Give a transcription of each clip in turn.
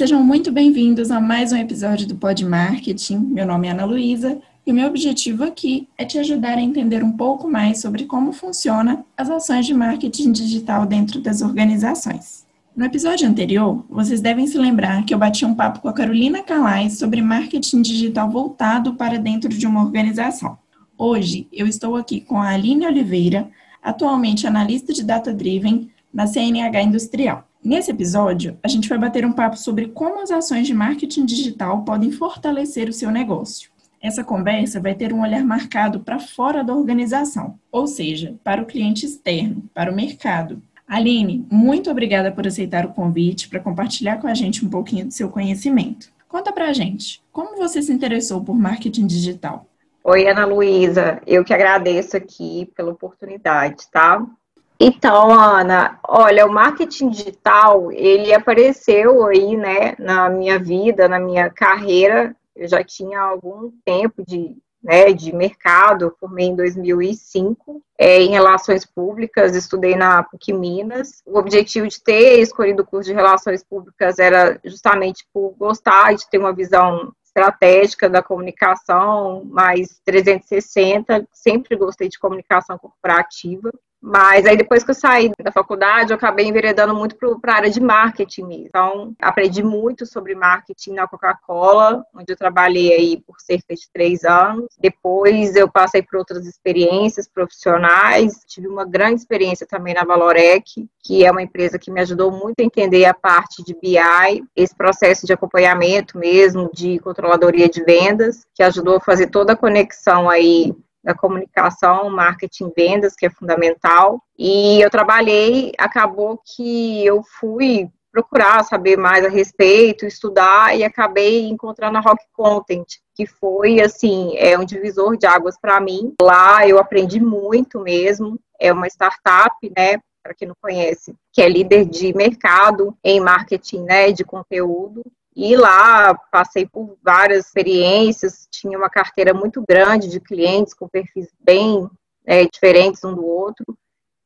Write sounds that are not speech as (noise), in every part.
sejam muito bem-vindos a mais um episódio do Pod Marketing. Meu nome é Ana Luísa e o meu objetivo aqui é te ajudar a entender um pouco mais sobre como funciona as ações de marketing digital dentro das organizações. No episódio anterior, vocês devem se lembrar que eu bati um papo com a Carolina Calais sobre marketing digital voltado para dentro de uma organização. Hoje, eu estou aqui com a Aline Oliveira, atualmente analista de Data Driven na CNH Industrial. Nesse episódio, a gente vai bater um papo sobre como as ações de marketing digital podem fortalecer o seu negócio. Essa conversa vai ter um olhar marcado para fora da organização, ou seja, para o cliente externo, para o mercado. Aline, muito obrigada por aceitar o convite para compartilhar com a gente um pouquinho do seu conhecimento. Conta para a gente, como você se interessou por marketing digital? Oi, Ana Luísa, eu que agradeço aqui pela oportunidade, tá? Então, Ana, olha, o marketing digital, ele apareceu aí, né, na minha vida, na minha carreira. Eu já tinha algum tempo de, né, de mercado, formei em 2005 é, em Relações Públicas, estudei na PUC Minas. O objetivo de ter escolhido o curso de Relações Públicas era justamente por gostar de ter uma visão estratégica da comunicação, mais 360, sempre gostei de comunicação corporativa. Mas aí depois que eu saí da faculdade, eu acabei enveredando muito para a área de marketing mesmo. Então, aprendi muito sobre marketing na Coca-Cola, onde eu trabalhei aí por cerca de três anos. Depois eu passei por outras experiências profissionais. Tive uma grande experiência também na Valorec, que é uma empresa que me ajudou muito a entender a parte de BI, esse processo de acompanhamento mesmo, de controladoria de vendas, que ajudou a fazer toda a conexão aí da comunicação, marketing, vendas, que é fundamental. E eu trabalhei, acabou que eu fui procurar saber mais a respeito, estudar e acabei encontrando a Rock Content, que foi assim, é um divisor de águas para mim. Lá eu aprendi muito mesmo. É uma startup, né, para quem não conhece, que é líder de mercado em marketing, né, de conteúdo. E lá passei por várias experiências, tinha uma carteira muito grande de clientes com perfis bem é, diferentes um do outro.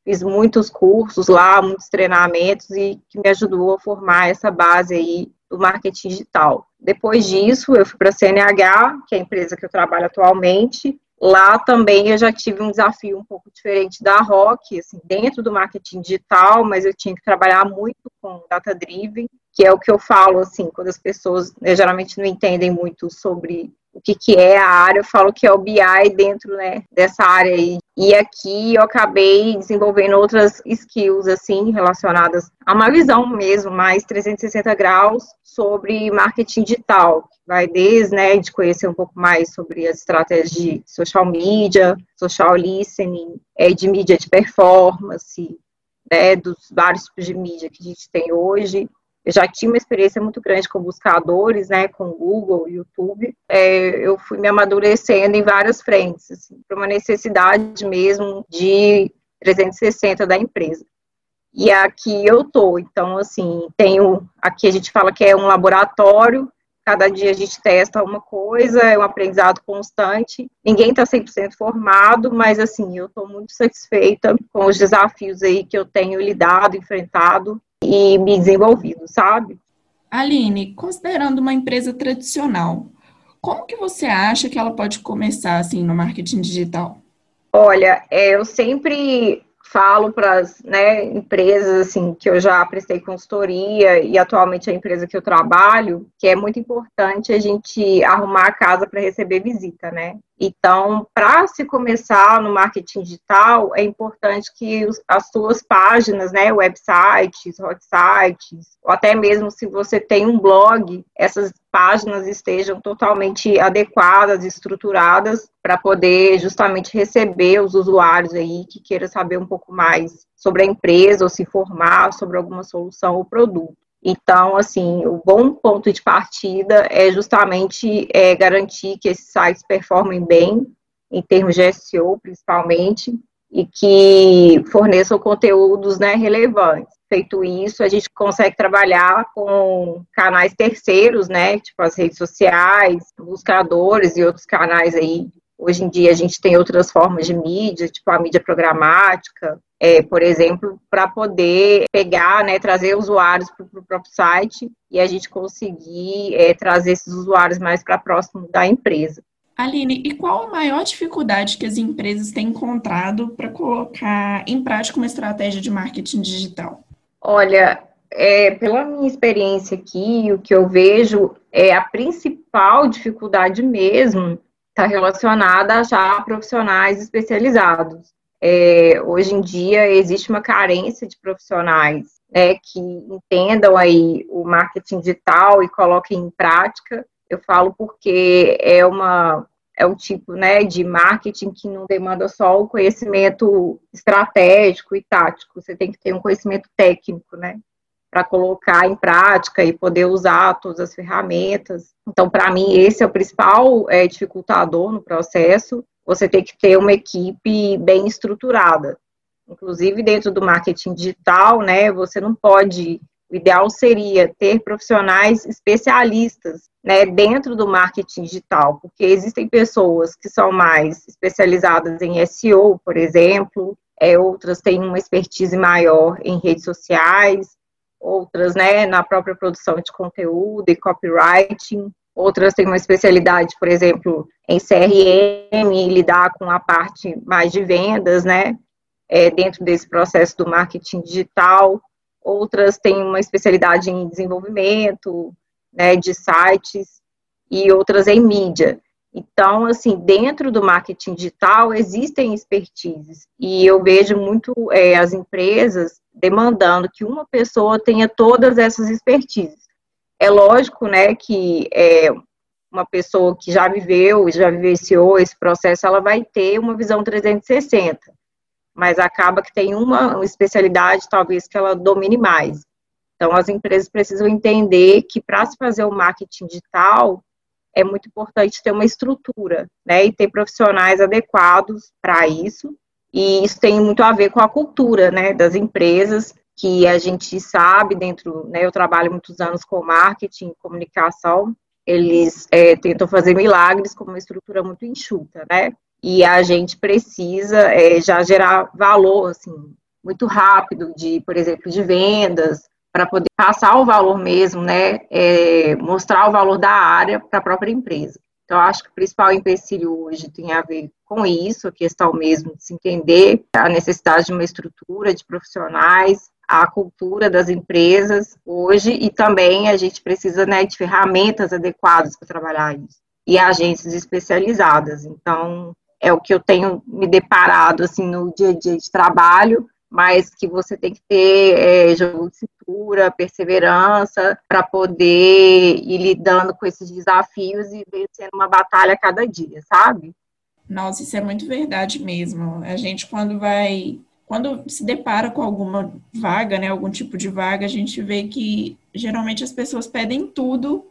Fiz muitos cursos lá, muitos treinamentos e que me ajudou a formar essa base aí do marketing digital. Depois disso, eu fui para a CNH, que é a empresa que eu trabalho atualmente. Lá também eu já tive um desafio um pouco diferente da Rock, assim, dentro do marketing digital, mas eu tinha que trabalhar muito com data driven que é o que eu falo, assim, quando as pessoas né, geralmente não entendem muito sobre o que, que é a área, eu falo que é o BI dentro né, dessa área aí. E aqui eu acabei desenvolvendo outras skills, assim, relacionadas a uma visão mesmo, mais 360 graus sobre marketing digital. Vai desde, né, de conhecer um pouco mais sobre as estratégias de social media, social listening, é, de mídia de performance, né, dos vários tipos de mídia que a gente tem hoje, eu já tinha uma experiência muito grande com buscadores, né, com Google, YouTube. É, eu fui me amadurecendo em várias frentes, assim, para uma necessidade mesmo de 360 da empresa. E aqui eu tô, então assim, tenho, aqui a gente fala que é um laboratório, cada dia a gente testa uma coisa, é um aprendizado constante. Ninguém está 100% formado, mas assim, eu estou muito satisfeita com os desafios aí que eu tenho lidado, enfrentado e me desenvolvido, sabe? Aline, considerando uma empresa tradicional, como que você acha que ela pode começar assim no marketing digital? Olha, é, eu sempre falo para as né, empresas assim que eu já prestei consultoria e atualmente a empresa que eu trabalho, que é muito importante a gente arrumar a casa para receber visita, né? Então, para se começar no marketing digital, é importante que as suas páginas, né, websites, hot sites, ou até mesmo se você tem um blog, essas páginas estejam totalmente adequadas, estruturadas para poder justamente receber os usuários aí que queiram saber um pouco mais sobre a empresa ou se informar sobre alguma solução ou produto. Então, assim, o bom ponto de partida é justamente é, garantir que esses sites performem bem, em termos de SEO, principalmente, e que forneçam conteúdos né, relevantes. Feito isso, a gente consegue trabalhar com canais terceiros, né, tipo as redes sociais, buscadores e outros canais aí Hoje em dia a gente tem outras formas de mídia, tipo a mídia programática, é, por exemplo, para poder pegar, né, trazer usuários para o próprio site e a gente conseguir é, trazer esses usuários mais para próximo da empresa. Aline, e qual a maior dificuldade que as empresas têm encontrado para colocar em prática uma estratégia de marketing digital? Olha, é, pela minha experiência aqui, o que eu vejo é a principal dificuldade mesmo está relacionada a já profissionais especializados. É, hoje em dia existe uma carência de profissionais né, que entendam aí o marketing digital e coloquem em prática. Eu falo porque é uma é um tipo né, de marketing que não demanda só o conhecimento estratégico e tático, você tem que ter um conhecimento técnico, né? Para colocar em prática e poder usar todas as ferramentas. Então, para mim, esse é o principal é, dificultador no processo. Você tem que ter uma equipe bem estruturada. Inclusive, dentro do marketing digital, né, você não pode o ideal seria ter profissionais especialistas né, dentro do marketing digital, porque existem pessoas que são mais especializadas em SEO, por exemplo, é, outras têm uma expertise maior em redes sociais, outras né, na própria produção de conteúdo e copywriting, outras têm uma especialidade, por exemplo, em CRM, lidar com a parte mais de vendas, né, é, dentro desse processo do marketing digital outras têm uma especialidade em desenvolvimento, né, de sites, e outras em mídia. Então, assim, dentro do marketing digital existem expertises, e eu vejo muito é, as empresas demandando que uma pessoa tenha todas essas expertises. É lógico, né, que é, uma pessoa que já viveu, já vivenciou esse processo, ela vai ter uma visão 360 mas acaba que tem uma especialidade, talvez, que ela domine mais. Então, as empresas precisam entender que para se fazer o marketing digital, é muito importante ter uma estrutura, né, e ter profissionais adequados para isso. E isso tem muito a ver com a cultura, né, das empresas, que a gente sabe dentro, né, eu trabalho muitos anos com marketing, comunicação, eles é, tentam fazer milagres com uma estrutura muito enxuta, né? E a gente precisa é, já gerar valor, assim, muito rápido, de, por exemplo, de vendas, para poder passar o valor mesmo, né, é, mostrar o valor da área para a própria empresa. Então, acho que o principal empecilho hoje tem a ver com isso, a questão mesmo de se entender a necessidade de uma estrutura de profissionais, a cultura das empresas hoje, e também a gente precisa né, de ferramentas adequadas para trabalhar isso, e agências especializadas. Então, é o que eu tenho me deparado assim no dia a dia de trabalho, mas que você tem que ter é, jogo de cintura, perseverança para poder ir lidando com esses desafios e vencendo uma batalha a cada dia, sabe? Nossa, isso é muito verdade mesmo. A gente quando vai quando se depara com alguma vaga, né, algum tipo de vaga, a gente vê que geralmente as pessoas pedem tudo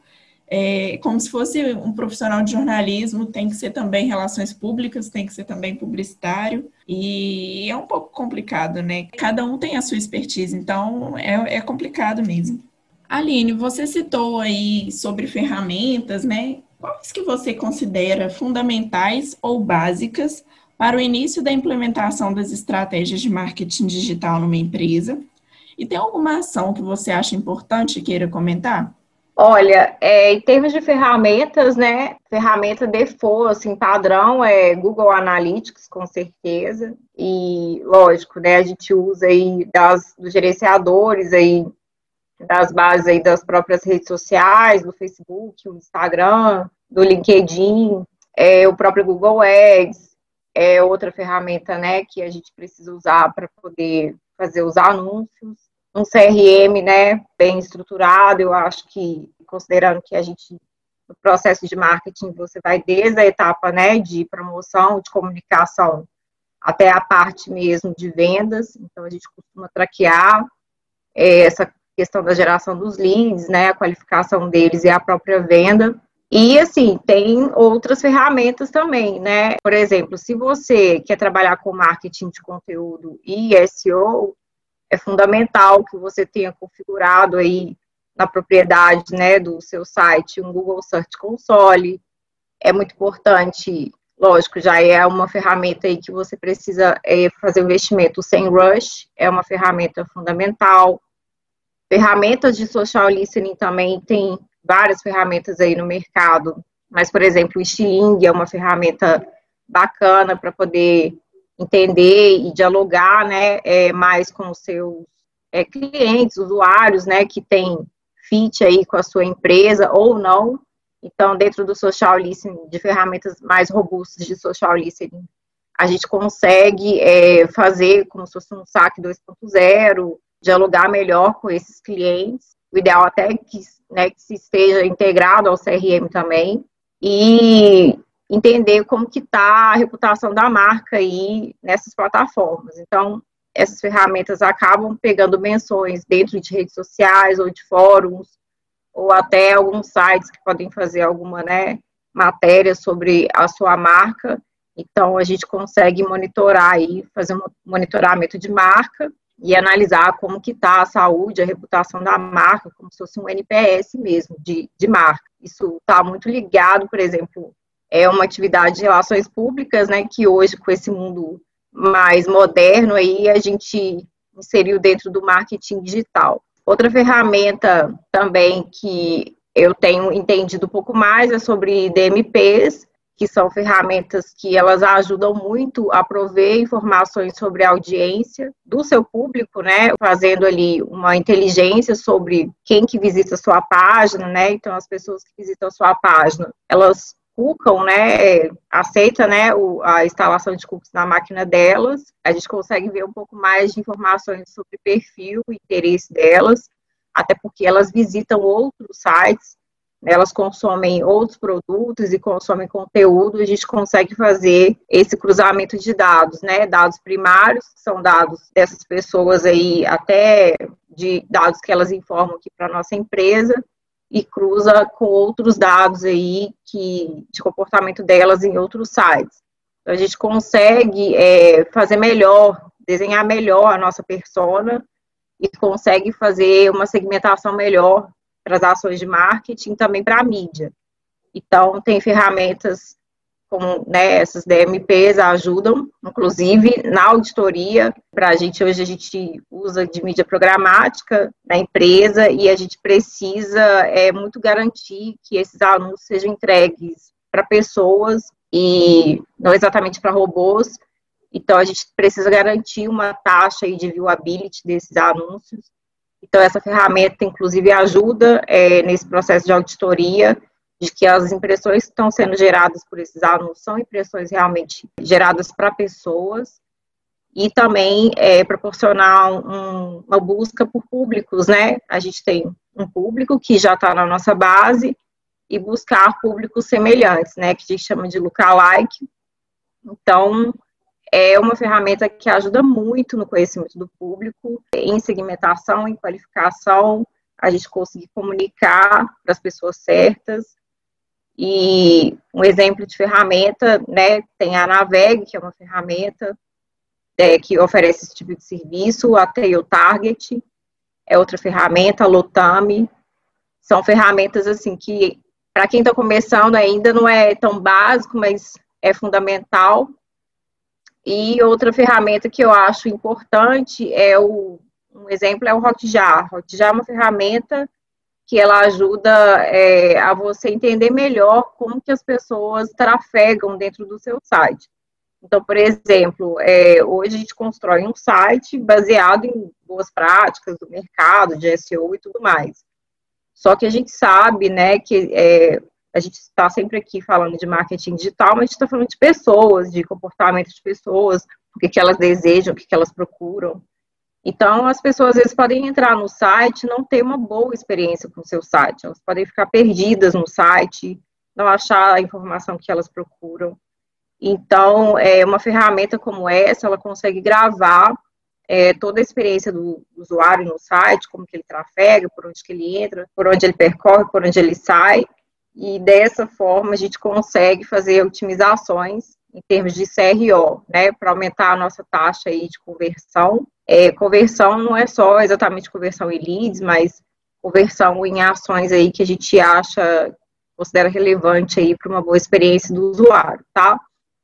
é, como se fosse um profissional de jornalismo, tem que ser também relações públicas, tem que ser também publicitário, e é um pouco complicado, né? Cada um tem a sua expertise, então é, é complicado mesmo. Aline, você citou aí sobre ferramentas, né? Quais que você considera fundamentais ou básicas para o início da implementação das estratégias de marketing digital numa empresa? E tem alguma ação que você acha importante queira comentar? Olha, é, em termos de ferramentas, né? Ferramenta default, assim, padrão é Google Analytics, com certeza. E, lógico, né? A gente usa aí das, dos gerenciadores aí, das bases aí das próprias redes sociais, do Facebook, do Instagram, do LinkedIn, é, o próprio Google Ads, é outra ferramenta, né? Que a gente precisa usar para poder fazer os anúncios um CRM, né, bem estruturado, eu acho que, considerando que a gente, no processo de marketing, você vai desde a etapa, né, de promoção, de comunicação, até a parte mesmo de vendas, então a gente costuma traquear é, essa questão da geração dos leads, né, a qualificação deles e a própria venda, e assim, tem outras ferramentas também, né? Por exemplo, se você quer trabalhar com marketing de conteúdo e SEO, é fundamental que você tenha configurado aí na propriedade né, do seu site um Google Search Console. É muito importante, lógico, já é uma ferramenta aí que você precisa é, fazer o investimento sem rush, é uma ferramenta fundamental. Ferramentas de social listening também tem várias ferramentas aí no mercado, mas, por exemplo, o Stiling é uma ferramenta bacana para poder entender e dialogar, né, é, mais com os seus é, clientes, usuários, né, que tem fit aí com a sua empresa ou não. Então, dentro do social listening, de ferramentas mais robustas de social listening, a gente consegue é, fazer como se fosse um saque 2.0, dialogar melhor com esses clientes. O ideal até é que, né, que se esteja integrado ao CRM também. E entender como que está a reputação da marca aí nessas plataformas. Então, essas ferramentas acabam pegando menções dentro de redes sociais ou de fóruns, ou até alguns sites que podem fazer alguma né, matéria sobre a sua marca. Então, a gente consegue monitorar aí, fazer um monitoramento de marca e analisar como que está a saúde, a reputação da marca, como se fosse um NPS mesmo, de, de marca. Isso está muito ligado, por exemplo, é uma atividade de relações públicas, né, que hoje, com esse mundo mais moderno, aí a gente inseriu dentro do marketing digital. Outra ferramenta também que eu tenho entendido um pouco mais é sobre DMPs, que são ferramentas que elas ajudam muito a prover informações sobre a audiência do seu público, né, fazendo ali uma inteligência sobre quem que visita a sua página, né, então as pessoas que visitam a sua página, elas cucam, né, aceita, né, o, a instalação de cookies na máquina delas, a gente consegue ver um pouco mais de informações sobre perfil e interesse delas, até porque elas visitam outros sites, né, elas consomem outros produtos e consomem conteúdo, a gente consegue fazer esse cruzamento de dados, né, dados primários, que são dados dessas pessoas aí, até de dados que elas informam aqui para nossa empresa, e cruza com outros dados aí que, de comportamento delas em outros sites. Então, a gente consegue é, fazer melhor, desenhar melhor a nossa persona e consegue fazer uma segmentação melhor para as ações de marketing, também para a mídia. Então, tem ferramentas como né, essas DMPs ajudam, inclusive na auditoria, para a gente, hoje a gente usa de mídia programática na empresa e a gente precisa é, muito garantir que esses anúncios sejam entregues para pessoas e não exatamente para robôs. Então, a gente precisa garantir uma taxa de viewability desses anúncios. Então, essa ferramenta, inclusive, ajuda é, nesse processo de auditoria de que as impressões que estão sendo geradas por esses alunos são impressões realmente geradas para pessoas e também é, proporcionar um, uma busca por públicos, né? A gente tem um público que já está na nossa base e buscar públicos semelhantes, né? Que a gente chama de lookalike. Então, é uma ferramenta que ajuda muito no conhecimento do público, em segmentação, em qualificação, a gente conseguir comunicar para as pessoas certas e um exemplo de ferramenta, né, tem a Naveg, que é uma ferramenta é, que oferece esse tipo de serviço, a Tail Target é outra ferramenta, a Lotami, são ferramentas assim que para quem está começando ainda não é tão básico, mas é fundamental. E outra ferramenta que eu acho importante é o um exemplo é o Hotjar. Hotjar é uma ferramenta que ela ajuda é, a você entender melhor como que as pessoas trafegam dentro do seu site. Então, por exemplo, é, hoje a gente constrói um site baseado em boas práticas do mercado, de SEO e tudo mais. Só que a gente sabe, né, que é, a gente está sempre aqui falando de marketing digital, mas a gente está falando de pessoas, de comportamento de pessoas, o que, que elas desejam, o que, que elas procuram. Então, as pessoas às vezes podem entrar no site não ter uma boa experiência com o seu site. Elas podem ficar perdidas no site, não achar a informação que elas procuram. Então, é, uma ferramenta como essa, ela consegue gravar é, toda a experiência do usuário no site, como que ele trafega, por onde que ele entra, por onde ele percorre, por onde ele sai. E dessa forma, a gente consegue fazer otimizações em termos de CRO, né, para aumentar a nossa taxa aí de conversão é, conversão não é só exatamente conversão em leads, mas conversão em ações aí que a gente acha, considera relevante aí para uma boa experiência do usuário, tá?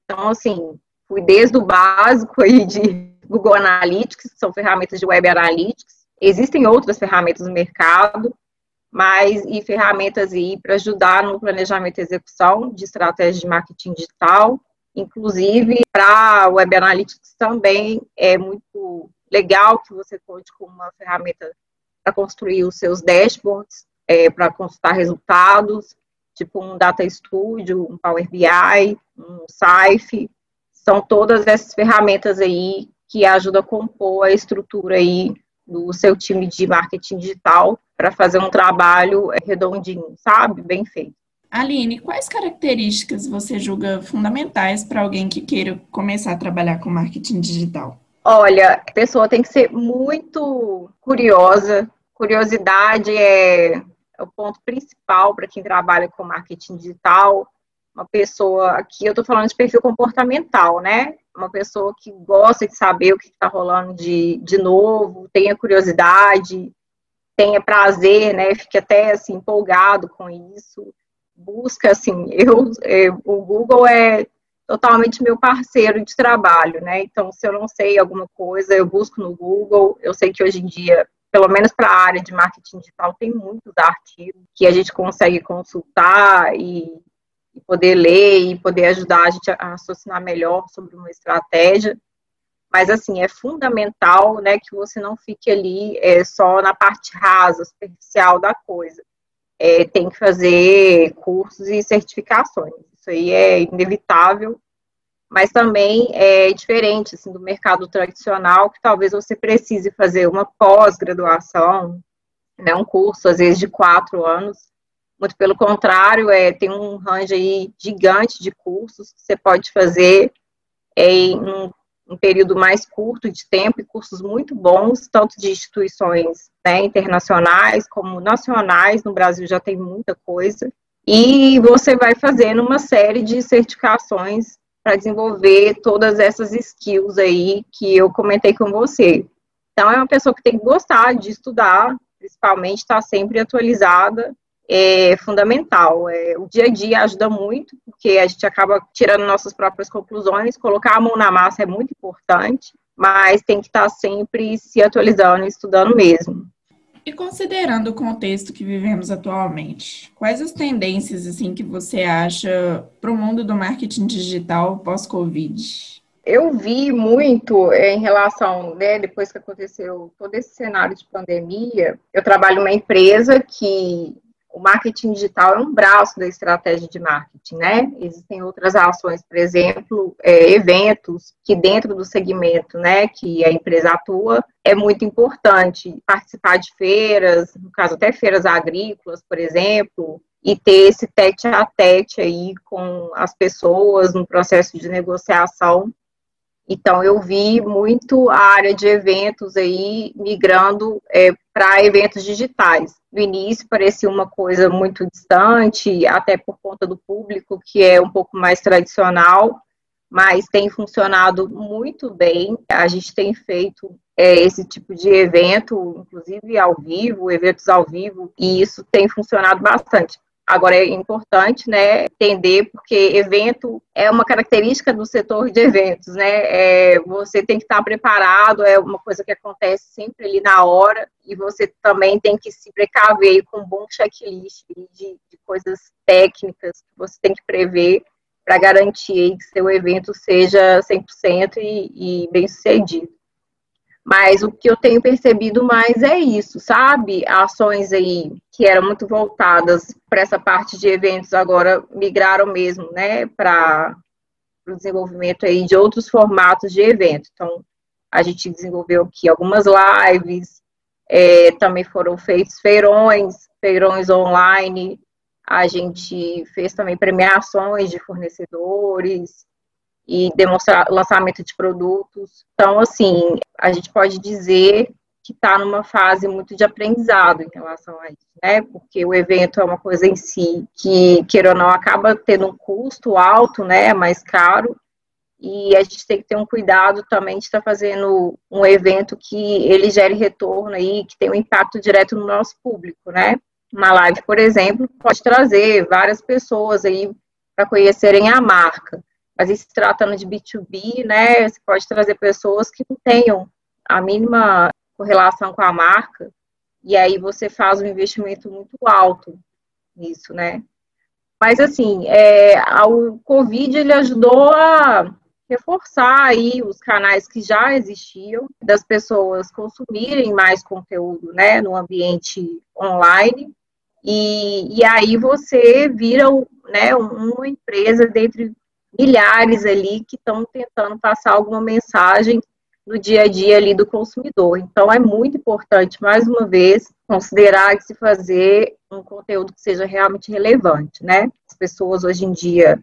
Então, assim, fui desde o básico aí de (laughs) Google Analytics, que são ferramentas de Web Analytics. Existem outras ferramentas no mercado, mas e ferramentas aí para ajudar no planejamento e execução de estratégias de marketing digital. Inclusive, para Web Analytics também é muito legal que você conte com uma ferramenta para construir os seus dashboards, é, para consultar resultados, tipo um Data Studio, um Power BI, um Safe, são todas essas ferramentas aí que ajudam a compor a estrutura aí do seu time de marketing digital para fazer um trabalho redondinho, sabe? Bem feito. Aline, quais características você julga fundamentais para alguém que queira começar a trabalhar com marketing digital? Olha, a pessoa tem que ser muito curiosa. Curiosidade é, é o ponto principal para quem trabalha com marketing digital. Uma pessoa, aqui eu estou falando de perfil comportamental, né? Uma pessoa que gosta de saber o que está rolando de, de novo, tenha curiosidade, tenha prazer, né? Fique até assim empolgado com isso. Busca assim, eu, eu o Google é totalmente meu parceiro de trabalho, né? Então, se eu não sei alguma coisa, eu busco no Google. Eu sei que hoje em dia, pelo menos para a área de marketing digital, tem muitos artigos que a gente consegue consultar e, e poder ler e poder ajudar a gente a raciocinar melhor sobre uma estratégia. Mas, assim, é fundamental né, que você não fique ali é, só na parte rasa, superficial da coisa. É, tem que fazer cursos e certificações. Isso aí é inevitável, mas também é diferente assim, do mercado tradicional, que talvez você precise fazer uma pós-graduação, né, um curso, às vezes, de quatro anos. Muito pelo contrário, é, tem um range aí gigante de cursos que você pode fazer é, em um um período mais curto de tempo e cursos muito bons, tanto de instituições né, internacionais como nacionais. No Brasil já tem muita coisa. E você vai fazendo uma série de certificações para desenvolver todas essas skills aí que eu comentei com você. Então, é uma pessoa que tem que gostar de estudar, principalmente estar tá sempre atualizada é fundamental. É, o dia a dia ajuda muito, porque a gente acaba tirando nossas próprias conclusões, colocar a mão na massa é muito importante, mas tem que estar sempre se atualizando e estudando mesmo. E considerando o contexto que vivemos atualmente, quais as tendências assim que você acha para o mundo do marketing digital pós-Covid? Eu vi muito em relação, né, depois que aconteceu todo esse cenário de pandemia, eu trabalho numa empresa que o marketing digital é um braço da estratégia de marketing, né? Existem outras ações, por exemplo, é, eventos que dentro do segmento, né, que a empresa atua, é muito importante participar de feiras, no caso até feiras agrícolas, por exemplo, e ter esse tete a tete aí com as pessoas no processo de negociação então, eu vi muito a área de eventos aí migrando é, para eventos digitais. No início parecia uma coisa muito distante, até por conta do público, que é um pouco mais tradicional, mas tem funcionado muito bem. A gente tem feito é, esse tipo de evento, inclusive ao vivo, eventos ao vivo, e isso tem funcionado bastante. Agora é importante, né, entender porque evento é uma característica do setor de eventos, né? É, você tem que estar preparado, é uma coisa que acontece sempre ali na hora e você também tem que se precaver com um bom checklist de, de coisas técnicas que você tem que prever para garantir que seu evento seja 100% e, e bem sucedido. Mas o que eu tenho percebido mais é isso, sabe? Ações aí que eram muito voltadas para essa parte de eventos agora migraram mesmo, né, para o desenvolvimento aí de outros formatos de evento. Então, a gente desenvolveu aqui algumas lives, é, também foram feitos feirões, feirões online, a gente fez também premiações de fornecedores, e demonstrar lançamento de produtos. Então, assim, a gente pode dizer que está numa fase muito de aprendizado em relação a isso, né? Porque o evento é uma coisa em si que, queira ou não, acaba tendo um custo alto, né? Mais caro. E a gente tem que ter um cuidado também de estar tá fazendo um evento que ele gere retorno aí, que tem um impacto direto no nosso público, né? Uma live, por exemplo, pode trazer várias pessoas aí para conhecerem a marca Mas se tratando de B2B, né, você pode trazer pessoas que não tenham a mínima correlação com a marca, e aí você faz um investimento muito alto nisso, né? Mas assim, é, o Covid ele ajudou a reforçar aí os canais que já existiam, das pessoas consumirem mais conteúdo, né, no ambiente online, e, e aí você vira, né, uma empresa dentre milhares ali que estão tentando passar alguma mensagem no dia a dia ali do consumidor. Então é muito importante, mais uma vez, considerar que se fazer um conteúdo que seja realmente relevante, né? As pessoas hoje em dia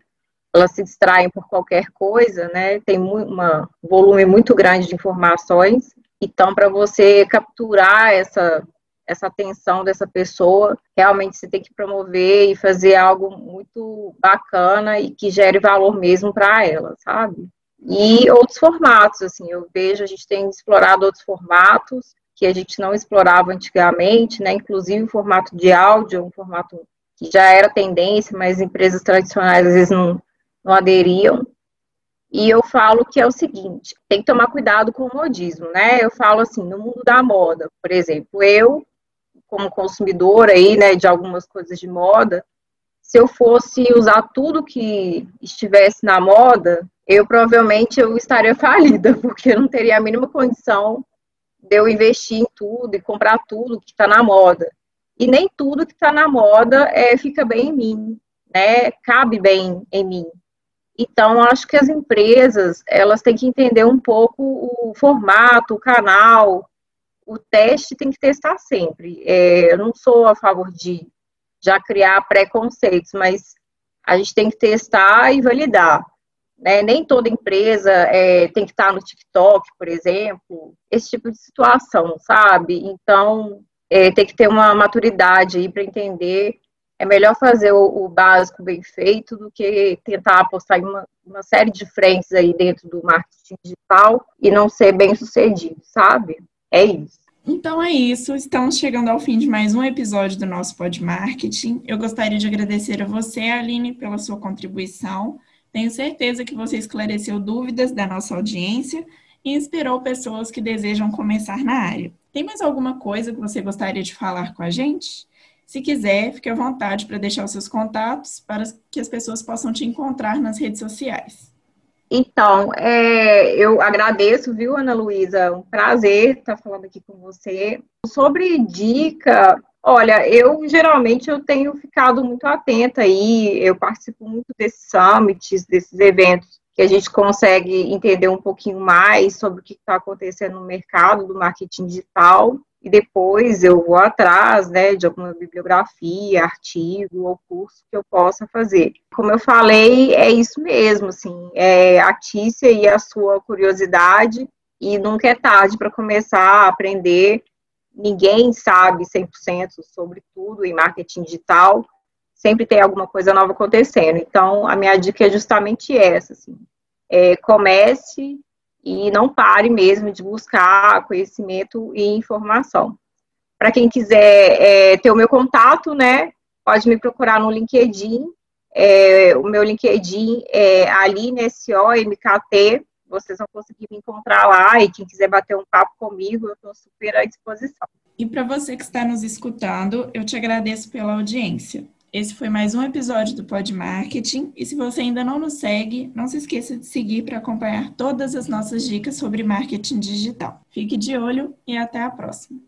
elas se distraem por qualquer coisa, né? Tem um volume muito grande de informações. Então, para você capturar essa essa atenção dessa pessoa, realmente você tem que promover e fazer algo muito bacana e que gere valor mesmo para ela, sabe? E outros formatos, assim, eu vejo, a gente tem explorado outros formatos que a gente não explorava antigamente, né? Inclusive o formato de áudio, um formato que já era tendência, mas empresas tradicionais às vezes não, não aderiam. E eu falo que é o seguinte, tem que tomar cuidado com o modismo, né? Eu falo assim, no mundo da moda, por exemplo, eu como consumidora aí, né, de algumas coisas de moda, se eu fosse usar tudo que estivesse na moda, eu provavelmente eu estaria (laughs) falida, porque eu não teria a mínima condição de eu investir em tudo e comprar tudo que está na moda. E nem tudo que está na moda é, fica bem em mim, né? Cabe bem em mim. Então, acho que as empresas, elas têm que entender um pouco o formato, o canal, o teste tem que testar sempre. É, eu não sou a favor de já criar preconceitos, mas a gente tem que testar e validar. Né? Nem toda empresa é, tem que estar no TikTok, por exemplo, esse tipo de situação, sabe? Então, é, tem que ter uma maturidade aí para entender. É melhor fazer o, o, básico bem feito do que tentar apostar em uma, uma série de frentes aí dentro do marketing digital e não ser bem sucedido, sabe? É isso. Então é isso, estamos chegando ao fim de mais um episódio do nosso Pod Marketing. Eu gostaria de agradecer a você, Aline, pela sua contribuição. Tenho certeza que você esclareceu dúvidas da nossa audiência e inspirou pessoas que desejam começar na área. Tem mais alguma coisa que você gostaria de falar com a gente? Se quiser, fique à vontade para deixar os seus contatos para que as pessoas possam te encontrar nas redes sociais. Então, é, eu agradeço, viu, Ana Luísa? Um prazer estar falando aqui com você. Sobre dica, olha, eu geralmente eu tenho ficado muito atenta aí, eu participo muito desses summits, desses eventos que a gente consegue entender um pouquinho mais sobre o que está acontecendo no mercado do marketing digital e depois eu vou atrás, né, de alguma bibliografia, artigo ou curso que eu possa fazer. Como eu falei, é isso mesmo, assim, é atice aí a sua curiosidade e nunca é tarde para começar a aprender. Ninguém sabe 100% sobre tudo em marketing digital, sempre tem alguma coisa nova acontecendo. Então, a minha dica é justamente essa, assim, é, comece e não pare mesmo de buscar conhecimento e informação. Para quem quiser é, ter o meu contato, né, pode me procurar no LinkedIn. É, o meu LinkedIn é Aline SOMKT. Vocês vão conseguir me encontrar lá e quem quiser bater um papo comigo, eu estou super à disposição. E para você que está nos escutando, eu te agradeço pela audiência. Esse foi mais um episódio do Pod Marketing. E se você ainda não nos segue, não se esqueça de seguir para acompanhar todas as nossas dicas sobre marketing digital. Fique de olho e até a próxima.